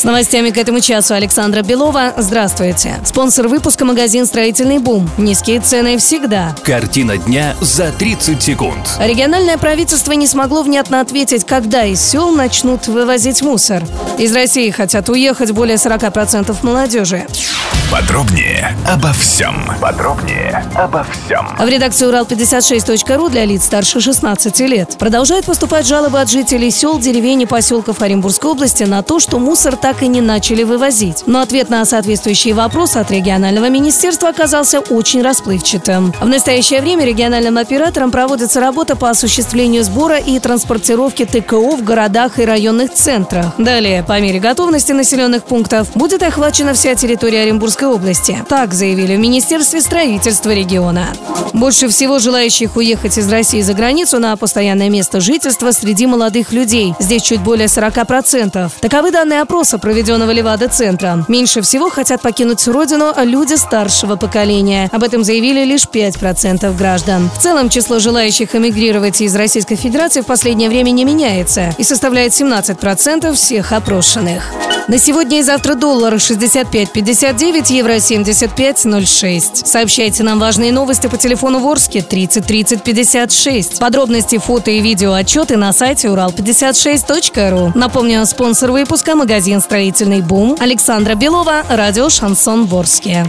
С новостями к этому часу Александра Белова. Здравствуйте. Спонсор выпуска магазин «Строительный бум». Низкие цены всегда. Картина дня за 30 секунд. Региональное правительство не смогло внятно ответить, когда из сел начнут вывозить мусор. Из России хотят уехать более 40% молодежи. Подробнее обо всем. Подробнее обо всем. В редакцию Урал56.ру для лиц старше 16 лет продолжают поступать жалобы от жителей сел, деревень и поселков Оренбургской области на то, что мусор так и не начали вывозить. Но ответ на соответствующие вопросы от регионального министерства оказался очень расплывчатым. В настоящее время региональным операторам проводится работа по осуществлению сбора и транспортировки ТКО в городах и районных центрах. Далее, по мере готовности населенных пунктов, будет охвачена вся территория Оренбургской области. Так заявили в Министерстве строительства региона. Больше всего желающих уехать из России за границу на постоянное место жительства среди молодых людей. Здесь чуть более 40%. Таковы данные опроса, проведенного Левада-центром. Меньше всего хотят покинуть родину люди старшего поколения. Об этом заявили лишь 5% граждан. В целом число желающих эмигрировать из Российской Федерации в последнее время не меняется и составляет 17% всех опрошенных. На сегодня и завтра доллар 65.59, евро 75.06. Сообщайте нам важные новости по телефону Ворске 30 30 56. Подробности, фото и видео отчеты на сайте урал56.ру. Напомню, спонсор выпуска магазин «Строительный бум» Александра Белова, радио «Шансон Ворске».